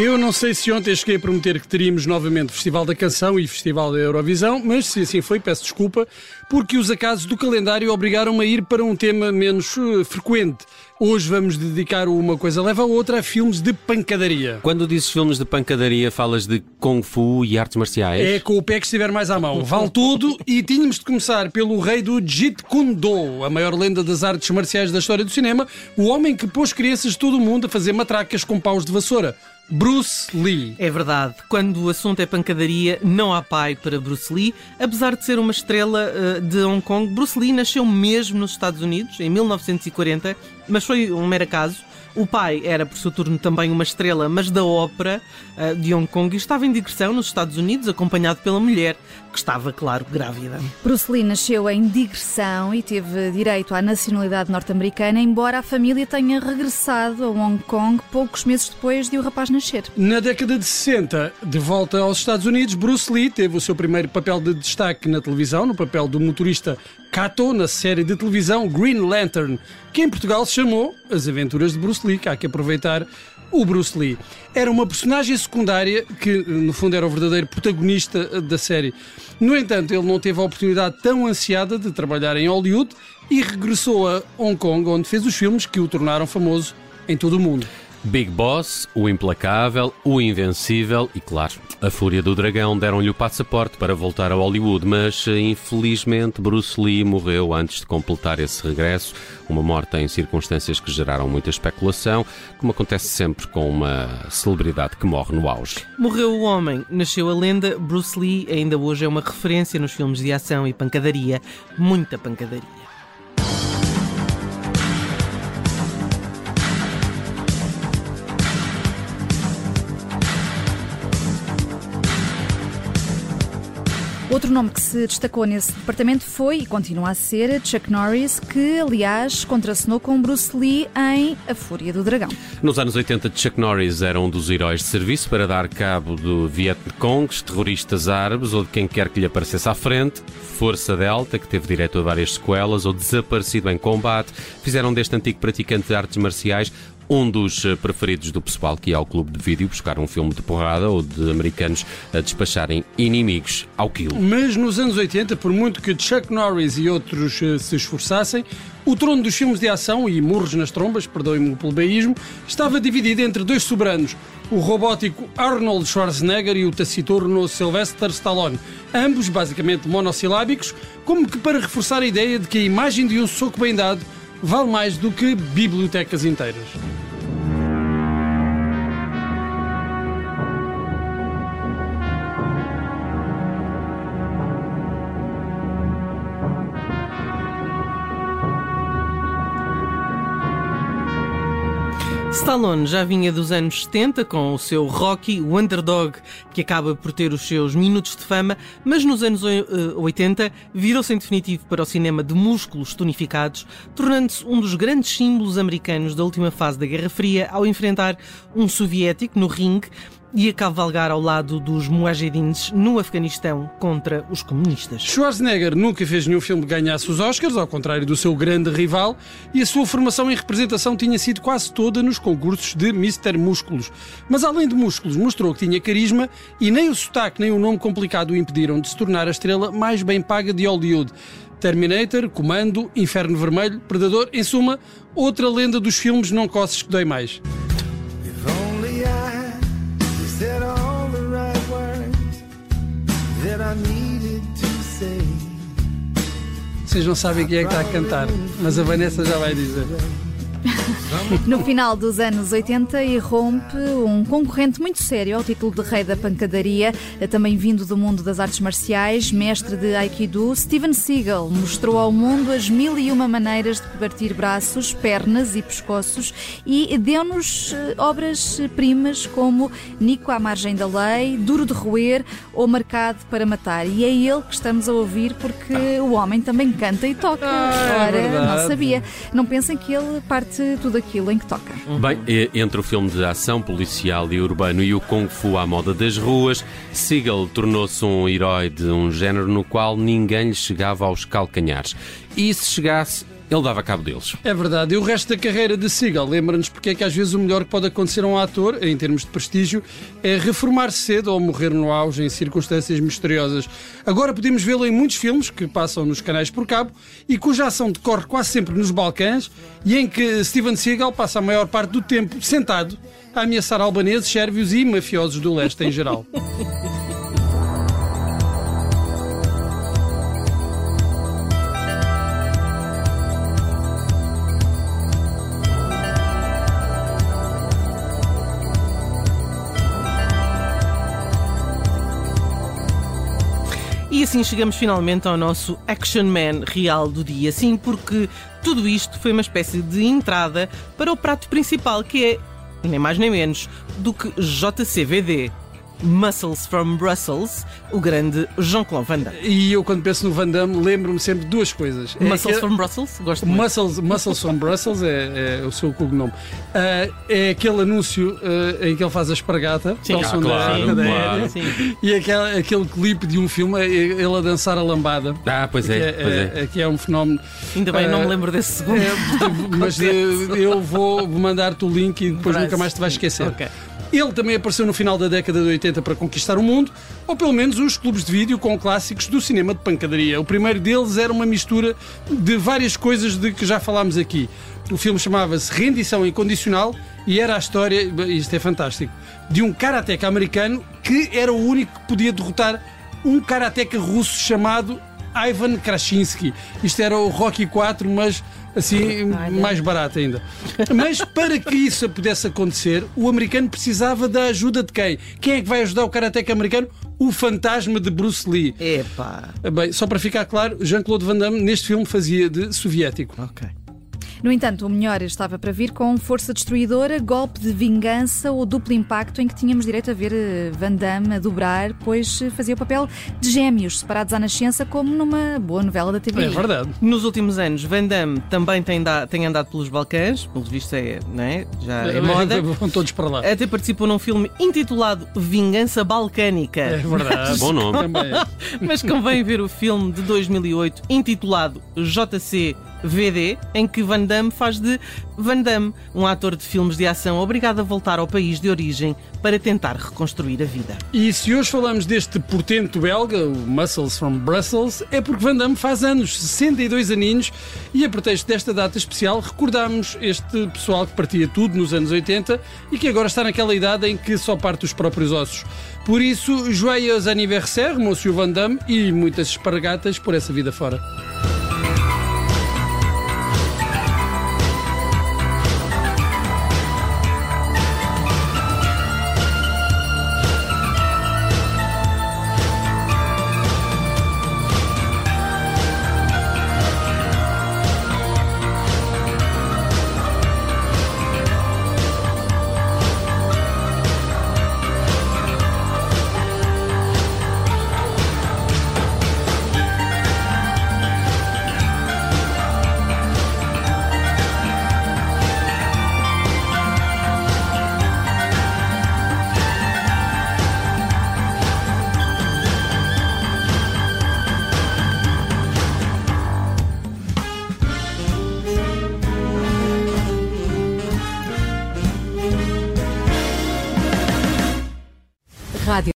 Eu não sei se ontem cheguei a prometer que teríamos novamente Festival da Canção e Festival da Eurovisão, mas se assim foi, peço desculpa, porque os acasos do calendário obrigaram-me a ir para um tema menos uh, frequente. Hoje vamos dedicar uma coisa leva a outra a filmes de pancadaria. Quando dizes filmes de pancadaria, falas de Kung Fu e artes marciais? É com o pé que estiver mais à mão. Vale tudo e tínhamos de começar pelo rei do Jeet Kune Do, a maior lenda das artes marciais da história do cinema, o homem que pôs crianças de todo o mundo a fazer matracas com paus de vassoura. Bruce Lee. É verdade. Quando o assunto é pancadaria, não há pai para Bruce Lee. Apesar de ser uma estrela uh, de Hong Kong, Bruce Lee nasceu mesmo nos Estados Unidos, em 1940, mas foi um mero acaso. O pai era, por seu turno, também uma estrela, mas da ópera uh, de Hong Kong e estava em digressão nos Estados Unidos, acompanhado pela mulher, que estava, claro, grávida. Bruce Lee nasceu em digressão e teve direito à nacionalidade norte-americana, embora a família tenha regressado a Hong Kong poucos meses depois de o rapaz nascer. Na década de 60, de volta aos Estados Unidos, Bruce Lee teve o seu primeiro papel de destaque na televisão, no papel do motorista Kato, na série de televisão Green Lantern, que em Portugal se chamou As Aventuras de Bruce Lee, que há que aproveitar o Bruce Lee. Era uma personagem secundária que, no fundo, era o verdadeiro protagonista da série. No entanto, ele não teve a oportunidade tão ansiada de trabalhar em Hollywood e regressou a Hong Kong, onde fez os filmes que o tornaram famoso em todo o mundo. Big Boss, O Implacável, O Invencível e, claro, A Fúria do Dragão deram-lhe o passaporte para voltar a Hollywood, mas infelizmente Bruce Lee morreu antes de completar esse regresso. Uma morte em circunstâncias que geraram muita especulação, como acontece sempre com uma celebridade que morre no auge. Morreu o homem, nasceu a lenda. Bruce Lee ainda hoje é uma referência nos filmes de ação e pancadaria, muita pancadaria. Outro nome que se destacou nesse departamento foi e continua a ser Chuck Norris, que aliás contracenou com Bruce Lee em A Fúria do Dragão. Nos anos 80, Chuck Norris era um dos heróis de serviço para dar cabo do Vietcongs, terroristas árabes ou de quem quer que lhe aparecesse à frente. Força Delta, que teve direito a várias sequelas, ou Desaparecido em Combate, fizeram deste antigo praticante de artes marciais um dos eh, preferidos do pessoal que ia ao clube de vídeo buscar um filme de porrada ou de americanos a despacharem inimigos ao quilo. Mas nos anos 80, por muito que Chuck Norris e outros eh, se esforçassem, o trono dos filmes de ação e murros nas trombas, perdoem-me o plebeísmo, estava dividido entre dois soberanos, o robótico Arnold Schwarzenegger e o taciturno Sylvester Stallone, ambos basicamente monossilábicos, como que para reforçar a ideia de que a imagem de um soco bem dado vale mais do que bibliotecas inteiras. Stallone já vinha dos anos 70 com o seu Rocky, o underdog, que acaba por ter os seus minutos de fama, mas nos anos 80 eh, virou-se em definitivo para o cinema de músculos tonificados, tornando-se um dos grandes símbolos americanos da última fase da Guerra Fria ao enfrentar um soviético no ringue e a cavalgar ao lado dos mujahidins no Afeganistão contra os comunistas. Schwarzenegger nunca fez nenhum filme que ganhasse os Oscars, ao contrário do seu grande rival, e a sua formação em representação tinha sido quase toda nos concursos de Mr. Músculos. Mas além de músculos, mostrou que tinha carisma e nem o sotaque nem o nome complicado o impediram de se tornar a estrela mais bem paga de Hollywood. Terminator, Comando, Inferno Vermelho, Predador, em suma, outra lenda dos filmes não cosses que dói mais. Vocês não sabem quem é que está a cantar, mas a Vanessa já vai dizer. No final dos anos 80 irrompe um concorrente muito sério ao título de rei da pancadaria, também vindo do mundo das artes marciais, mestre de Aikido, Steven Seagal mostrou ao mundo as mil e uma maneiras de partir braços, pernas e pescoços e deu-nos eh, obras-primas como Nico à margem da lei, Duro de roer ou Marcado para matar. E é ele que estamos a ouvir porque o homem também canta e toca. Ah, é Ora, não sabia. Não pensem que ele parte tudo aquilo em que toca. Bem, entre o filme de ação policial e urbano e o Kung Fu à moda das ruas, Seagal tornou-se um herói de um género no qual ninguém lhe chegava aos calcanhares. E se chegasse, ele dava cabo deles. É verdade. E o resto da carreira de Seagal lembra-nos porque é que às vezes o melhor que pode acontecer a um ator, em termos de prestígio, é reformar-se cedo ou morrer no auge em circunstâncias misteriosas. Agora podemos vê-lo em muitos filmes que passam nos canais por cabo e cuja ação decorre quase sempre nos Balcãs e em que Steven Seagal passa a maior parte do tempo sentado a ameaçar albaneses, sérvios e mafiosos do leste em geral. assim chegamos finalmente ao nosso Action Man real do dia. Sim, porque tudo isto foi uma espécie de entrada para o prato principal, que é, nem mais nem menos, do que JCVD. Muscles from Brussels, o grande Jean-Claude Van Damme. E eu, quando penso no Van Damme, lembro-me sempre de duas coisas. É Muscles que- from Brussels? Gosto muito. Muscles, Muscles from Brussels é, é o seu cognome. Ah, é aquele anúncio ah, em que ele faz a espargata. Sim, ah, claro, da claro. Sim. E aquele, aquele clipe de um filme, é ele a dançar a lambada. Ah, pois que é, pois é. é, que é um fenómeno. Ainda bem, não me Ah, lembro desse segundo. É, mas eh, eu vou mandar-te o link e depois Parece. nunca mais te vais esquecer. Ok. Ele também apareceu no final da década de 80 para conquistar o mundo, ou pelo menos os clubes de vídeo com clássicos do cinema de pancadaria. O primeiro deles era uma mistura de várias coisas de que já falámos aqui. O filme chamava-se Rendição Incondicional e era a história, isto é fantástico, de um karateca americano que era o único que podia derrotar um karateca russo chamado Ivan Krashinsky. Isto era o Rocky 4, mas assim Olha. mais barato ainda. Mas para que isso pudesse acontecer, o americano precisava da ajuda de quem? Quem é que vai ajudar o karateca americano? O fantasma de Bruce Lee. Epá. Bem, só para ficar claro, Jean-Claude Van Damme neste filme fazia de soviético. Ok. No entanto, o melhor estava para vir com força destruidora, golpe de vingança ou duplo impacto, em que tínhamos direito a ver eh, Van Damme a dobrar, pois eh, fazia o papel de gêmeos separados à nascença, como numa boa novela da TV. É verdade. Nos últimos anos, Van Damme também tem, da- tem andado pelos Balcãs, pelo visto é, não é? já é moda. Vão todos para lá. Até participou num filme intitulado Vingança Balcânica. É verdade. Bom nome. Também é. Mas convém ver o filme de 2008 intitulado JCVD, em que Van Damme faz de Van Damme, um ator de filmes de ação obrigado a voltar ao país de origem para tentar reconstruir a vida. E se hoje falamos deste portento belga, o Muscles from Brussels, é porque Van Damme faz anos, 62 aninhos, e a pretexto desta data especial recordamos este pessoal que partia tudo nos anos 80 e que agora está naquela idade em que só parte os próprios ossos. Por isso, joyeux anniversaire, Monsieur Van Damme, e muitas espargatas por essa vida fora.